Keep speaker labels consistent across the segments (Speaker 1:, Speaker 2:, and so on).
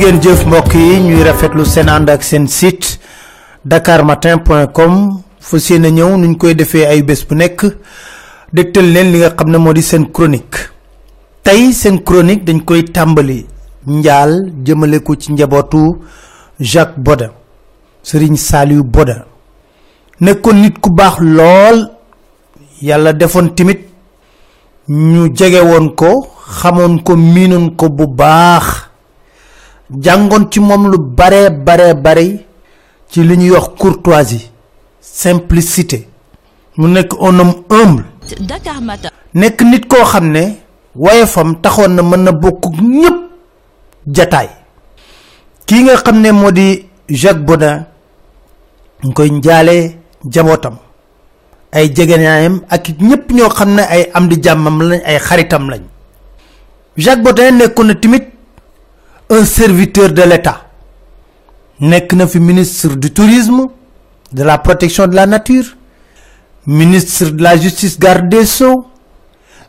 Speaker 1: ngeen jëf mbokk yi ñuy rafetlu seen ànd ak seen site dakarmatin.com fu seen a ñëw nuñ koy defee ay bés bu nekk. Dégtal leen li nga xam ne moo di seen chronique. Tey seen chronique dañ koy tàmbali njaal jëmale ko ci njabootu jacques boda sëriñ saliou boda nekkoon nit ku baax lool. Yàlla defoon timit. Ñu jege woon ko xamoon ko miinoon ko bu baax jàngoon ci moom lu bare bare bare ci li ñuy wax courtoisie simplicité. Mu nekk un homme humble.
Speaker 2: Dakar Matin.
Speaker 1: nekk nit koo xam ne woyefam taxoon na mën na bokk ñëpp jataay. Kii nga xam ne moo di jacques bodin ñu koy njaalee jabootam ay jegenaayam ak ñëpp ñoo xam ne ay am di jàmmam lañ ay xaritam lañ. Jacques nekkoon na timit un serviteur de l'état. Nekk na ministre du tourisme de la protection de la nature ministre de la justice garde des sceaux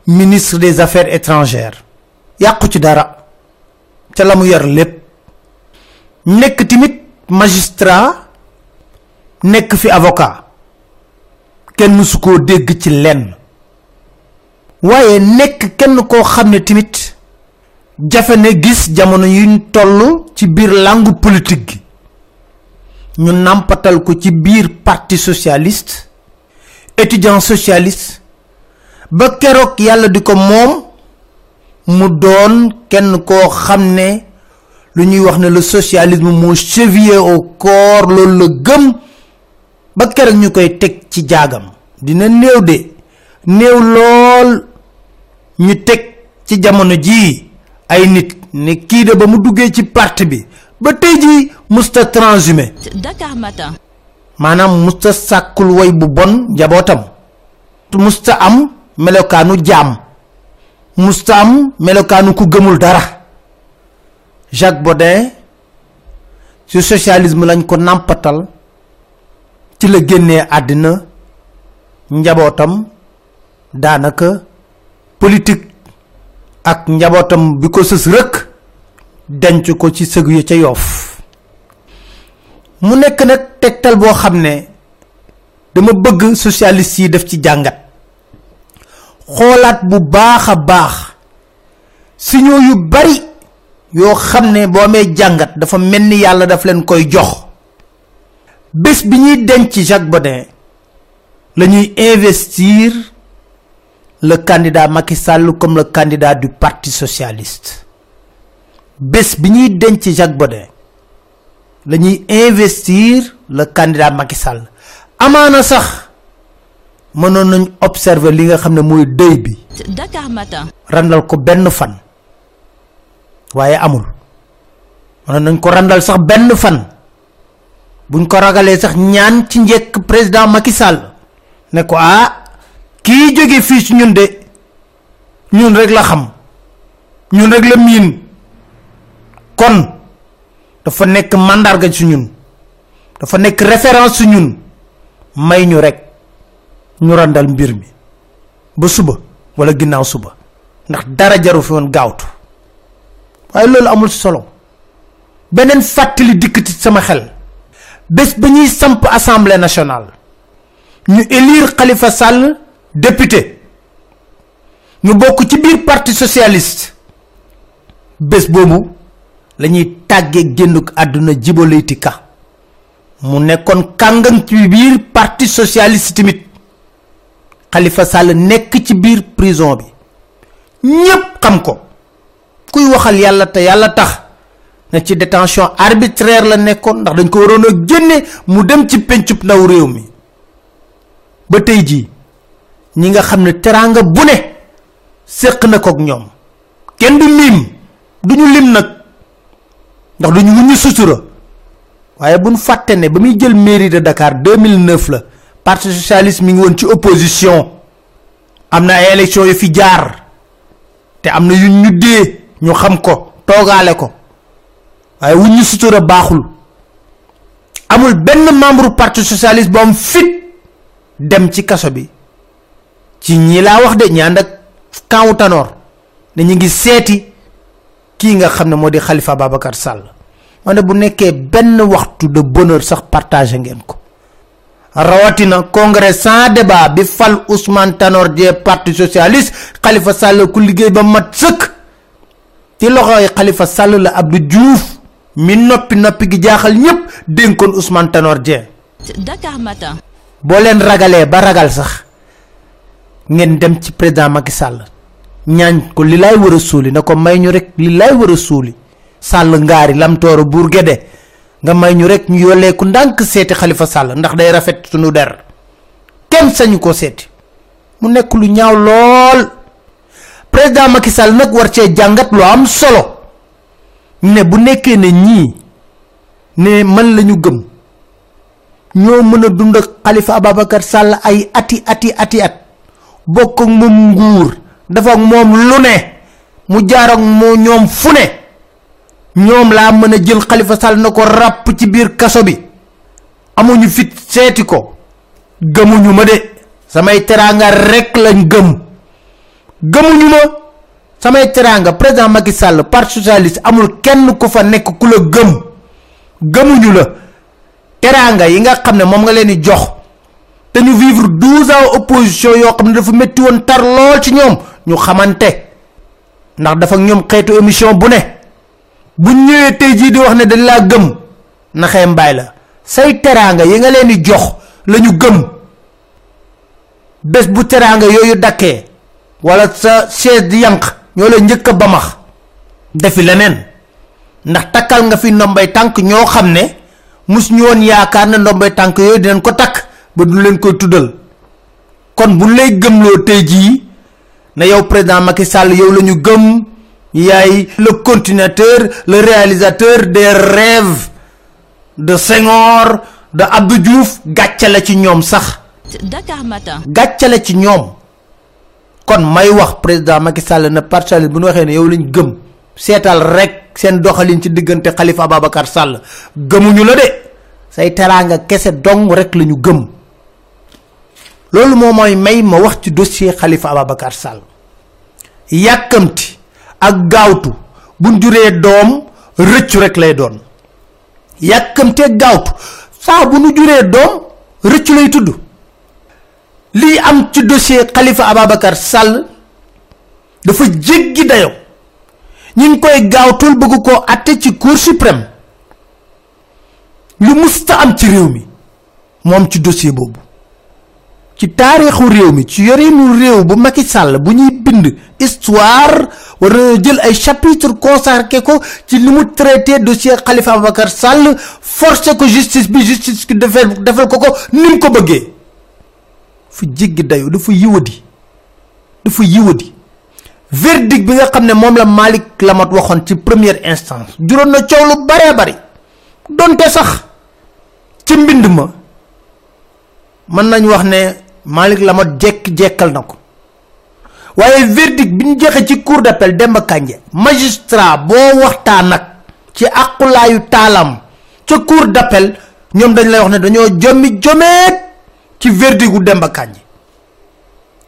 Speaker 1: ministre des affaires étrangères. Yàqu ci dara. Ca la mu yor lépp. Nekk magistrat nekk fi avocat. Kenn musu koo dégg ci lenn. Waaye kenn ne timit jafe ne gis jamono yuñ toll ci biir langue politique gi. Ñu nampatal ko ci biir parti socialiste étudiant socialiste ba keroog yàlla di ko moom mu doon kenn koo xam ne lu ñuy wax ne le socialisme moo chevillé au corps loolu la gëm ba keroog ñu koy teg ci jaagam. Dina néew de néew lool ñu teg ci jamono jii ay nit ne kii de ba mu duggee ci parti bi ba tey jii musta transhumé.
Speaker 2: Dakar Matin.
Speaker 1: maanaam musta sàkkul woy bu bon njabootam. Musta am melokaanu jaam. Musta am melokaanu ku gëmul dara. Jacques bodin ci socialisme lañ ko nàmpatal. Ci la génnee àddina. Njabootam daanaka politique ak njabootam bi ko sës rëkk denc ko ci sëg ya ca yoof. Mu nekk nag tegtal boo xam ne dama bëgg socialiste yi def ci jàngat. Xoolaat bu baax a baax signaux yu bari yoo xam ne boo amee jàngat dafa mel ni daf leen koy jox. Bés bi ñuy denc Jacques Bodin la investir le candidat Macky Sall comme le candidat du parti socialiste bés bi ñuy denc Jacques Bodin la ñuy investir le candidat Macky Sall amaana sax mënoon nañ observer li nga xam ne mooy dëy bi
Speaker 2: Dakar Matin.
Speaker 1: randal ko benn fan. Waaye amul. Mënoon nañ ko randal sax benn fan. Buñ ko ragalee sax ñaan ci njëkk président Macky Sall. Ne ko ah kii jóge fii ci ñun de ñun rek la xam ñun rek la miin. Kon dafa nekk mandarga ci ñun dafa nekk référence ci ñun. May ñu rek ñu randal mbir mi ba suba wala ginnaaw suba ndax dara jaru fi woon gaawtu. Waaye loolu amul solo. Beneen fàttali dikk sama xel. Bés ba ñuy samp assemblée nationale ñu élire Khalifa Sall député. ñu bokk ci biir parti socialiste. bés boobu la ñuy tàggee génnuk àdduna jibaleyti ka. mu nekkoon kàngang ci biir parti socialiste tamit. Khalifa Sall nekk ci biir prison bi. ñépp xam ko. kuy waxal yàlla te yàlla tax. na ci détention arbitraire la nekkoon ndax dañ ko waroon a génne mu dem ci pencub ndaw réew mi. ba tey jii ñi nga xam ne teraanga bu ne séq na kook ñoom. kenn du lim du ñu lim nag ndax duñu wuñu sutura. waaye buñ fàtte ne ba muy jël mairie de Dakar 2009 la parti socialiste mi ngi woon ci opposition. am na ay élection yu fi jaar. te am na yu ñu dee ñu xam ko toogaale ko. waaye sutura baaxul. amul benn membre parti socialiste bu fit dem ci kaso bi ci ñi laa wax de ñi ànd ak kawu tanoor ne ñu ngi seeti ki nga xamne modi khalifa babakar sall. Mané bu nekké ben waxtu de bonheur sax partager ngeen ko. Rawatina congrès sans débat bi fal Ousmane Tanor Dieng parti socialiste Khalifa Sall ku liggéey ba mat sëkk. Ci loxoy Khalifa Sall la Abdou Diouf mi noppi noppi gi jaaxal ñëpp dénkoon Ousmane Tanor Dieng.
Speaker 2: Dakar Matin.
Speaker 1: Boo leen ragalee ba ragal sax ngeen dem ci président Macky Sall ñaan ko li lay wara suuli na ko may ñu rek li lay wara suuli Sall ngaari lam tooro buur gede nga may ñu rek ñu yolé ku ndank séti khalifa sall ndax day rafet sunu der. Kenn sañu ko séti mu nekk lu ñaaw lool. Président Macky Sall nak war ci jangat lu am solo. Ne bu nekké ne ñi ne man lañu gëm ñoo mëna dund ak khalifa ababakar sall ay ati ati ati at bokk ak mom nguur dafa ak mom lu ne mu jaar ak mo ñom fu ne. Ñoom laa mën a jël xalifa ci bi. Amuñu fit ko. Gëmuñu ma de. Samay teranga rek lañ gëm. Gëmuñu ma. Samay teranga président Macky Sall parti socialiste amul kenn ku fa nekk ku la gëm. Gëmuñu la. Teranga yi nga xam ne moom nga jox te ñu vivre 12 ans opposition yoo xam ne dafa metti woon tar lool ci ñoom. Ñu xamante ndax dafa ñoom xeetu émission bu ne. Bu ñëwé tay ji di wax né dañ la gëm naxé mbay la. Say teranga yi nga leen di jox lañu gëm. Bu yoyu daké wala sa chaise di yank ñoo la ñëk ba max defi ndax takal nga fi ndombay tank ñoo xamné mus ñu won yaakar na ndombay tak ba du leen koy tuddal. kon bu lay lo tay ji na yow président Macky Sall yow lañu gëm yaay le continuateur le réalisateur des rêves de Senghor de Abdou Diouf gatcha la ci ñom sax.
Speaker 2: Dakar matin.
Speaker 1: gatcha la ci ñom kon may wax président Macky Sall na parcelle bu ñu waxé né yow lañ gëm sétal rek sen doxalin ci digënté Khalifa Ababakar Sall. gëmuñu la dé say teranga kessé dong rek lañu gëm lolu mo moy may ma wax ci dossier Khalifa Ababakar Sall. Yakamti ak gaawtu buñ juree doom rëccu rek lay doon. Yàkkamte gaawtu saa bu nu juree doom rëccu lay tudd. Lii am ci dossier khalifa ababakar sall dafa jéggi dayo. Ñi ngi koy gaawtul bëgg ko atte ci cour suprême. Lu musta am ci réew mi moom ci dossier boobu ci taarixu réew mi ci yorinu réew bu Macky Sall bu ñuy bind histoire war jël ay chapitre consacré ko ci limu traité dossier Khalifa Abubakar Sall forcé ko justice bi justice ki defal defal ko ko nim ko bëggé fu jéggi dayu dafa dafa yiwadi. Verdict bi nga xamné mom la Malik Lamat waxon ci première instance juron na ciow lu bare bari. Donte sax ci mbind ma man nañ wax ne malik lamat jek jekal nako waye verdict biñu joxe ci cour d'appel demba kanje magistrat bo waxta nak ci aqulayu talam ci cour d'appel ñom dañ lay wax ne dañoo jommi jomet ci verdict gu demba kanje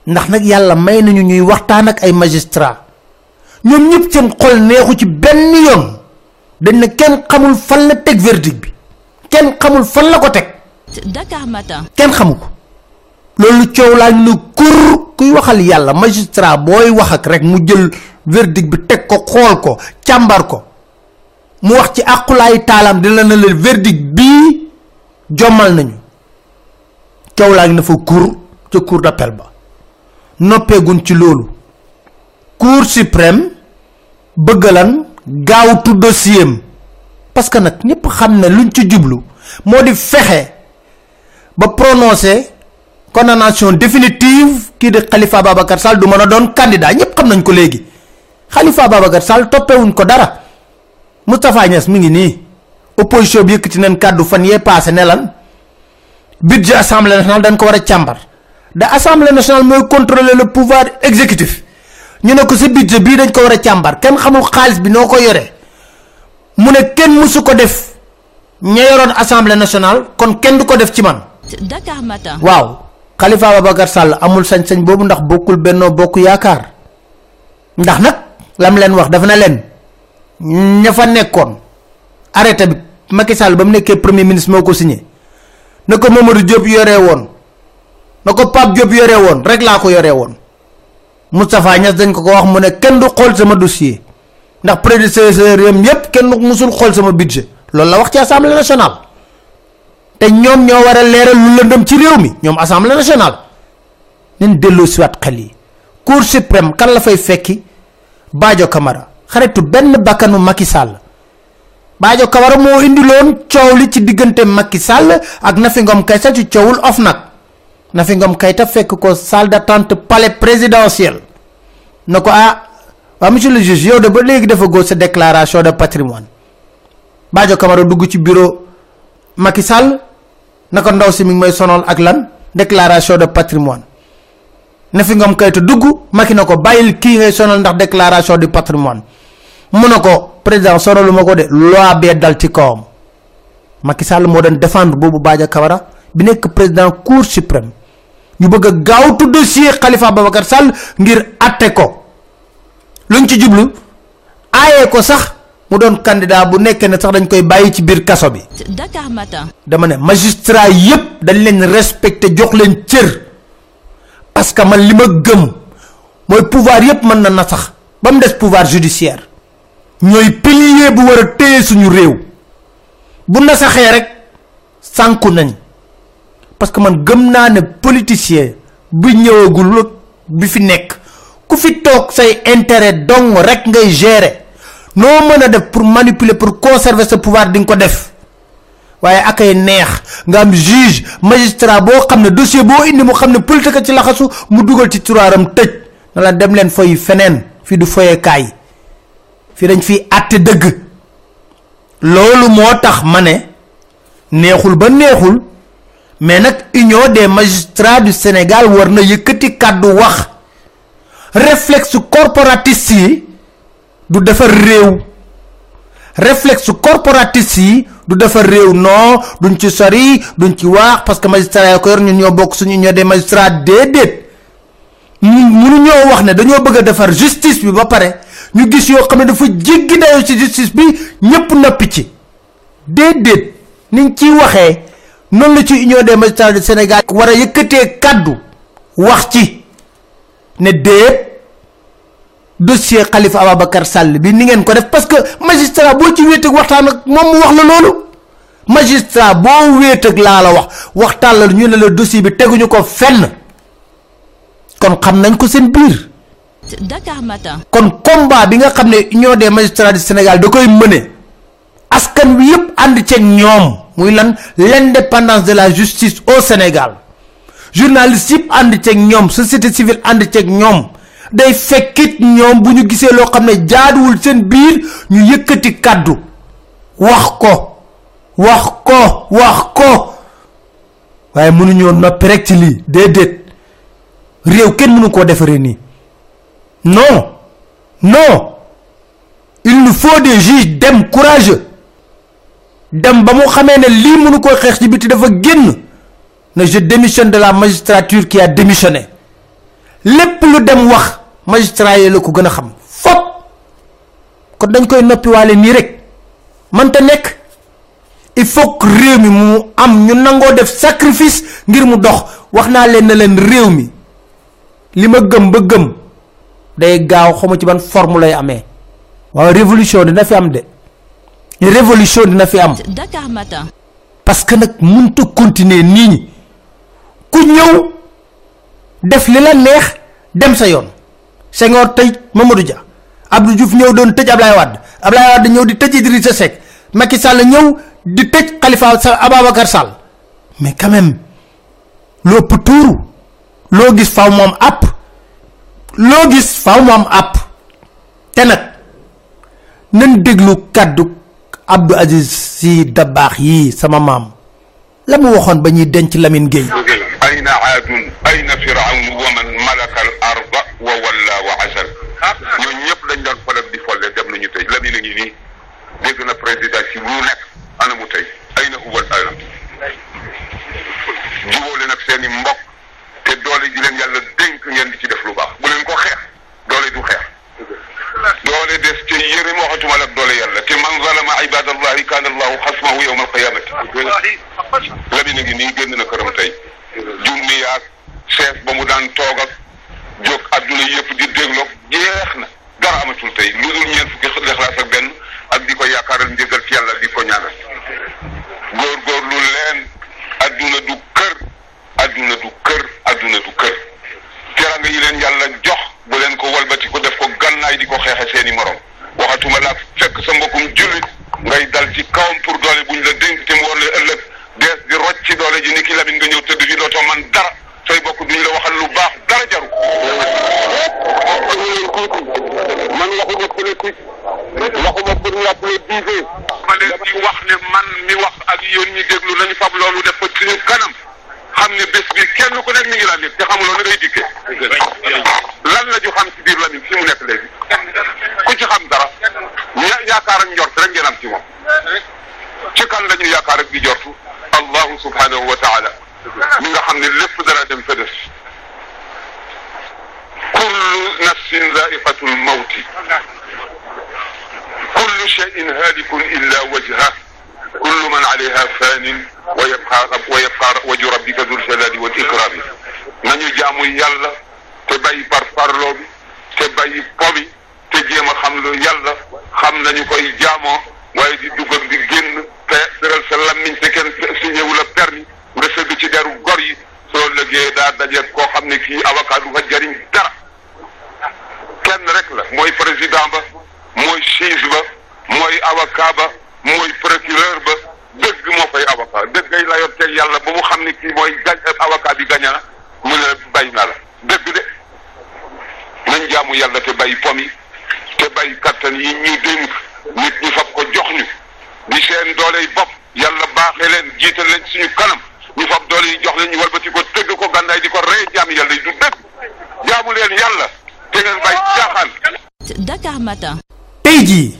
Speaker 1: ndax nak yalla may nañu ñuy waxtaan ak ay magistrat. Ñom ñep seen xol neexu ci benn yoon. Dañ ne kenn xamul fan la tek verdict bi. Kenn xamul fan la ko tek
Speaker 2: Dakar matin.
Speaker 1: Kenn xamuko lolu ciow la ñu kur kuy waxal yalla magistrat boy wax ak rek mu jël verdict bi tek ko xol ko chambar ko. Mu wax ci aqulay talam di la na le verdict bi jomal nañu. Ciow la ñu fa kur ci cour d'appel ba. Noppé gun ci lolu cour suprême bëggalan gaawtu dossier parce que nak ñepp luñ ci jublu modi fexé ba prononcer condamnation définitive ki de khalifa babakar sall du mëna doon candidat. Ñepp xam nañ ko légui khalifa babakar sall topé wuñ ko dara. Mustapha niass mi ngi ni opposition bi yëkëti nañ kaddu fan yé passé né lan budget assemblée nationale dañ ko wara chambar da assemblée nationale moy contrôler le pouvoir exécutif. Ñu ne ko ci budget bi dañ ko wara chambar kenn xamul xaalis bi noko yoré mu ne kenn musu ko def ña yoroon assemblée nationale kon kenn du ko def ci man.
Speaker 2: Dakar matin.
Speaker 1: Waaw khalifa babakar sall amul sañ sañ bobu ndax bokul benno bokku yaakar ndax nak lam len wax dafa na len ña fa nekkoon. Arrêté bi Macky Sall ba mu nekkee premier ministre moo ko signé. Na ko Mamadou Diop yoree woon. Na ko Pape Diop yoree woon. Rek laa ko yoree woon. Moustapha Niass dañ ko ko wax mu ne kenn du xool sama dossier. Ndax prédécesseur yam yépp kenn musul xool sama budget. Loolu la wax ci assemblée nationale te ñoom ñoo war a lu lëndëm ci réew mi. Ñoom assemblée nationale. Nañ delloo siwaat xel yi. Cour suprême kan la fay fekki? Badio Camara. Xaritu benn bakkanu Macky Sall. Badio Camara moo indiloon coow li ci diggante Macky Sall ak Nafi Ngom Keïta ci coowul OFNAC. Nafi Ngom Keïta fekk ko salle d'attente palais présidentiel. Na ko ah waa monsieur le juge yow de ba léegi dafa góor sa déclaration de patrimoine. Badio Camara dugg ci bureau Macky Sall na ko ndaw si mi ngi may sonal ak lan? Déclaration de patrimoine. Nafi Ngom Keïta dugg Macky na ko bàyyil kii ngay sonal ndax déclaration du patrimoine. Mu ne ko président sonalu ma ko de loi bee dal ci kawam. Macky Sall moo doon défendre boobu Badio Camara bi nekk président cour suprême. Ñu bëgg a gaawtu dossier Khalifa Babacar Sall ngir atte ko. Luñ ci jublu aaye ko sax mu doon candidat bu nekkee ne sax dañ koy bàyyi ci biir kaso bi.
Speaker 2: Dakar Matin.
Speaker 1: dama ne magistrat yépp dañ leen respecté jox leen cër. Parce que man li ma gëm mooy pouvoir yépp mën na na sax ba mu des pouvoir judiciaire. Ñooy pilier bu war a téye suñu réew. Bu na saxee rek sànku nañ. Parce que man gëm naa ne politicien bu ñëwagul bi fi nekk ku fi toog say intérêt dong rek ngay gérer noo mën a def pour manipuler pour conserver sa pouvoir di nga ko def. Waaye ak ay neex nga am juge magistrat boo xam ne dossier boo indi mu xam ne politique ci laxasu mu dugal ci turaaram tëj. Na la dem leen foy feneen fii du foyee kaay fii dañ fiy àtte dëgg. Loolu moo tax ma ne neexul ba neexul mais nag union des magistrats du Sénégal war na yëkkati kàddu wax. Réflexe corporatiste du defar réew. Réflexe corporatiste yi du defar réew. Non duñ ci sori duñ ci wax parce que magistrat ya ko yor ñun ñoo bokk suñu union des magistrats déedéet. Mënu ñoo wax ne dañoo bëgg a defar justice bi ba pare ñu gis yoo xam ne dafa jéggi ci justice bi ñëpp noppi ci. Déedéet. Niñ ciy waxee noonu la ci union des magistrats du Sénégal war a yëkkatee kàddu wax ci ne déet dossier Khalifa Ababacar Sall bi ni ngeen ko def parce que magistrat boo ci wéet ak waxtaan ak moom mu wax la loolu. magistrat boo wéet ak laa la wax waxtaan la ñu ne la dossier bi teguñu ko fenn. kon xam nañ ko seen biir.
Speaker 2: Dakar Matin.
Speaker 1: kon combat bi nga xam ne union des magistrats du Sénégal da koy mëne askan wi yëpp ànd ceeg ñoom. muy lan? l'indépendance de la justice au Sénégal. journalistes yëpp ànd ceeg ñoom société civile ànd ceeg ñoom day fekkit ñoom bu ñu gisee loo xam ne jaaduwul seen biir ñu yëkkati kàddu. wax ko wax ko wax ko. waaye mënuñoo noppi rek ci lii. déedéet. réew kenn mënu koo defaree nii. non. non. il nous faut des juges dem courageux. dem ba mu xamee ne lii mënu koo xeex ci biti dafa génn. ne je démissionne de la magistrature qui a démissionné. lépp lu dem wax magistrat yi la ko gën a xam. Fop! Kon dañ koy noppiwaale nii rek. Mënta nekk. Il faut que réew mi mu am ñu nangoo def sacrifice ngir mu dox. Wax naa leen ne leen réew mi li ma gëm ba gëm day gaaw. Xamu ci ban forme lay amee. Waaw révolution dina fi am de. Révolution dina fi am.
Speaker 2: Dakar Matin.
Speaker 1: parce que nag mënta continuer nii. Ñi ku ñëw def li la neex dem sa yoon senghor tej mamadou dia. Abdou diouf ñew doon tej ablaye wad ablaye wad ñew di tej idrissa sek macky sall ñew di tej khalifa ababakar sall. Mais quand même lo touru lo gis faaw mom app lo gis faaw mom app. Té nak nañ déglu kaddu abdou aziz si dabax yi sama mam lamu waxon bañuy denc lamine gei
Speaker 3: Aina aadun aina fir'aun wa man malaka al-ardh ملك الأرض وولى وعسل ñooñu ñëpp dañ doon foleb di folle dem nañu tey Lamine a ngi nii dégg na président si bu nekk ana mu tey ayna huwa al-alam jubóole nag seen i mbokk te doole ji leen yàlla dénk ngeen di ci def lu baax bu leen ko xeex doole du xeex doole des ca yërim waxatuma la doole yàlla te man zalama ibadallahi kaana allahu xasmahu yawma alqiyamati Lamine a ngi nii génn na këram tey junni yaag chef ba mu daan toog ak jóg àdduna yëpp di dégloog jeex na. Nit te xamuloo na ngay dikkee lan la ñu xam ci biir Lamine fi mu nekk léegi ku ci xam dara ña yaakaar ak njort rek ngeen am ci moom ci kan la ñu yaakaar ak di jortu allahu subhanahu wa taala mi nga xam ne lépp dara dem fa des kullu nafsin zaiqatu lmawti kullu cheyin halikun illa wajha kullu man alayha fanin wa yabqa wa yabqa waju rabbika dul jalali wal ikrami nañu jaamu yàlla te bàyyi par parloo bi te bàyyi po te jéem a xam lu yàlla xam nañu koy jaamoo waaye di dugg ak génn te lammiñ te kenn bay pom yi te bay kattan yi ñu dénk nit ñi fab ko jox ñu. di seen dooley bopp yàlla baaxee leen jiital leen suñu kanam. ñu fab doole yi jox leen ñu walbati ko tëgg ko gànnaay di ko rey jaami yàlla yi du dëgg. jaamu leen yàlla te ngeen bay caaxaan.
Speaker 2: Dakar Matin.
Speaker 1: tey jii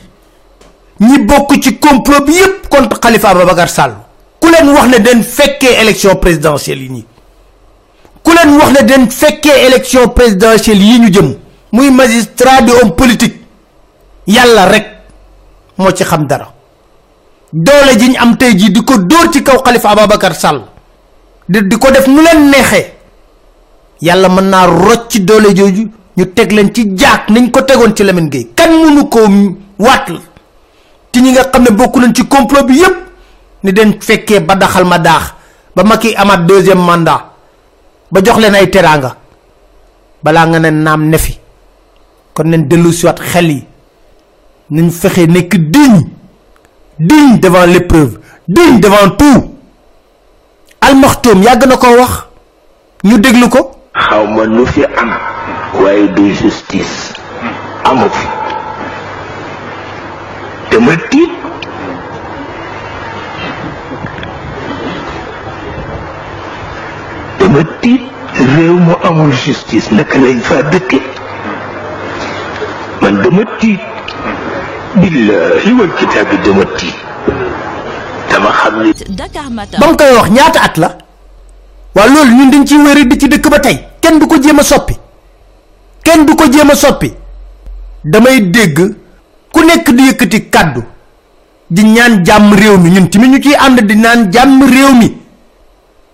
Speaker 1: ñi bokk ci complot bi yépp contre Khalifa Ababacar Sall ku leen wax ne den fekkee élection présidentielle yi ñi ku leen wax ne den fekkee élection présidentielle yi ñu jëm muy magistrat di homme politique. Yàlla rek moo ci xam dara. Doole ji ñu am tey jii di ko dóor ci kaw Khalifa Ababacar Sall di di ko def nu leen neexee. Yàlla mën naa rocc doole jooju ñu teg leen ci jaak nañ ko tegoon ci Lamine Gueye. Kan mënu ko waat la. Ci ñi nga xam ne bokku nañ ci complot bi yépp ni den fekkee ba daxal ma daax ba Macky amaat deuxième mandat ba jox leen ay teraanga. Balaa nga ne naam ne fi kon nañ dellu siwaat xel yi. Nañ fexe nekk digne. Digne devant l'épreuve. Digne devant tout. Almaxtoom yàgg na ko wax. Ñu déglu ko.
Speaker 4: Xaw ma fi am waaye du justice. Amu fi. Dama tiit. Dama tiit. Réew mu amul justice. Naka lañ dëkke? Man dama tiit billahi wal kitaabi dama tiit dama xam ni
Speaker 1: ba koy wax ñaata at la? Waa loolu ñun dañ ciy wéri di ci dëkk ba tey. Kenn du ko jéem a soppi. Kenn du ko jéem a soppi. Damay dégg ku nekk di yëkkati kàddu di ñaan jàmm réew mi. Ñun tamit ñu ciy ànd di naan jàmm réew mi.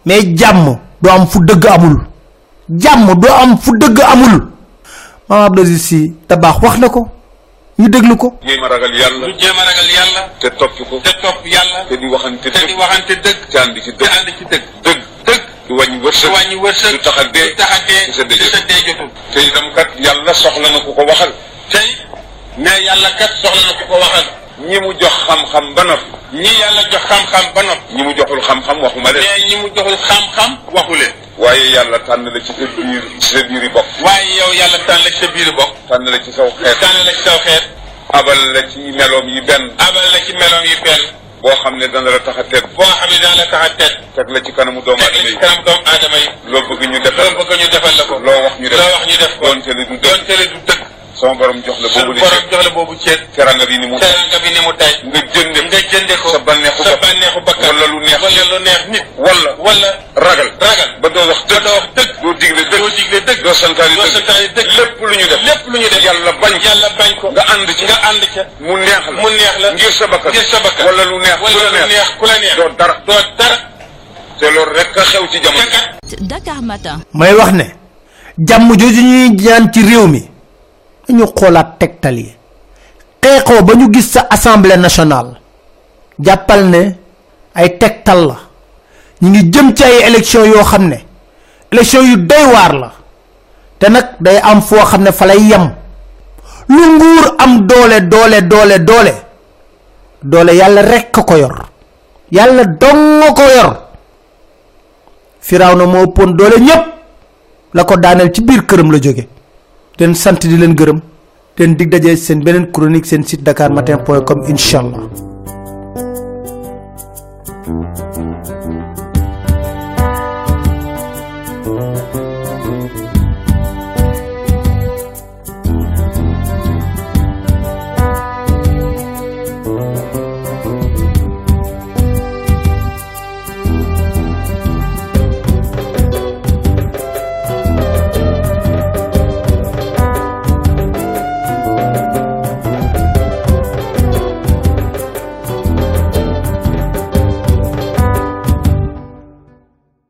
Speaker 1: Mais jàmm du am fu dëgg amul. Jàmm du am fu dëgg amul maam Abdou Aziz Sy Dabakh wax na ko ñu déglu ko.
Speaker 3: Jéem a ragal yàlla.
Speaker 5: Ñu jéem a ragal yàlla.
Speaker 3: Te topp ko.
Speaker 5: Te topp yàlla.
Speaker 3: Te di waxante
Speaker 5: te di
Speaker 3: dëgg.
Speaker 5: waxante dëgg.
Speaker 3: Te ànd ci
Speaker 5: te
Speaker 3: dëgg.
Speaker 5: ànd ci dëgg.
Speaker 3: Dëgg.
Speaker 5: Dëgg.
Speaker 3: Du wàññi
Speaker 5: du
Speaker 3: wërsëg
Speaker 5: wàññi wërsëg.
Speaker 3: Du tax a dee
Speaker 5: du tax a dee
Speaker 3: du sa dee
Speaker 5: du jotul.
Speaker 3: Te itam kat yàlla soxla na ku ko waxal.
Speaker 5: Tey ne yàlla kat soxla na ku ko waxal.
Speaker 3: Ñi mu jox xam-xam ba noppi.
Speaker 5: Ñi yàlla jox xam-xam ba noppi.
Speaker 3: Ñi mu joxul xam-xam waxuma leen.
Speaker 5: Mais ñi mu joxul xam-xam waxu leen.
Speaker 3: Waaye yàlla tànn la ci sa biir ci sa biiri bopp.
Speaker 5: waaye yow yàlla tànn la ci sa biir bokk
Speaker 3: tànn la ci saw xeet.
Speaker 5: tànn la ci saw xeet.
Speaker 3: abal la ci meloom yi benn.
Speaker 5: abal la ci meloom yi benn.
Speaker 3: boo xam ne dana la tax a tedd.
Speaker 5: boo xam ne daan la tax a tedd.
Speaker 3: teg la ci kanamu doomu
Speaker 5: teg la
Speaker 3: aadama
Speaker 5: ci
Speaker 3: yi.
Speaker 5: doomu aadama yi.
Speaker 3: loo bëgg ñu defal
Speaker 5: loo bëgg ñu defal la ko.
Speaker 3: loo wax ñu def.
Speaker 5: loo wax ñu def ko.
Speaker 3: doonte li du dëgg.
Speaker 5: doonte le du dëgg.
Speaker 3: Sama borom jox la boobu li
Speaker 5: borom jox la boobu ceet
Speaker 3: teranga bi ni mu
Speaker 5: teranga bi ni mu tay
Speaker 3: nga jënde
Speaker 5: nga jënde ko
Speaker 3: sa bànneexu
Speaker 5: sa bànneexu bakkan
Speaker 3: wala lu neex
Speaker 5: wala lu neex nit
Speaker 3: wala
Speaker 5: wala
Speaker 3: ragal
Speaker 5: ragal
Speaker 3: ba doo wax dëgg
Speaker 5: doo wax dëgg
Speaker 3: doo digle dëgg
Speaker 5: doo digle dëgg
Speaker 3: doo santaani
Speaker 5: doo
Speaker 3: dëgg
Speaker 5: santaani dëgg
Speaker 3: lépp
Speaker 5: lu ñu def lépp lu ñu def yàlla bañ yàlla bañ ko nga ànd ci nga ànd ca mu neex la mu neex la ngir sa bakkan ngir sa bakkan wala lu neex wala lu neex ku la neex doo dara doo dara te loolu rek a xew ci jamono
Speaker 2: Dakar Matin.
Speaker 1: may wax ne jàmm jooju ñuy ñaan ci réew mi dañu xoolaat tegtal yi xeexoo ba ñu gis sa assemblée nationale. Jàppal ne ay tegtal la. Ñu ngi jëm ci ay élection yoo xam ne élection yu doy waar la. Te nag day am foo xam ne fa lay yem. Lu nguur am doole doole doole doole doole yàlla rekk ko yor. Yàlla dong ko yor. Firawna moo ëppoon doole ñépp. La ko daaneel ci biir këram la den sant di leen gërëm den dig dajee seen beneen chronique seen site dakar matin point com inshallah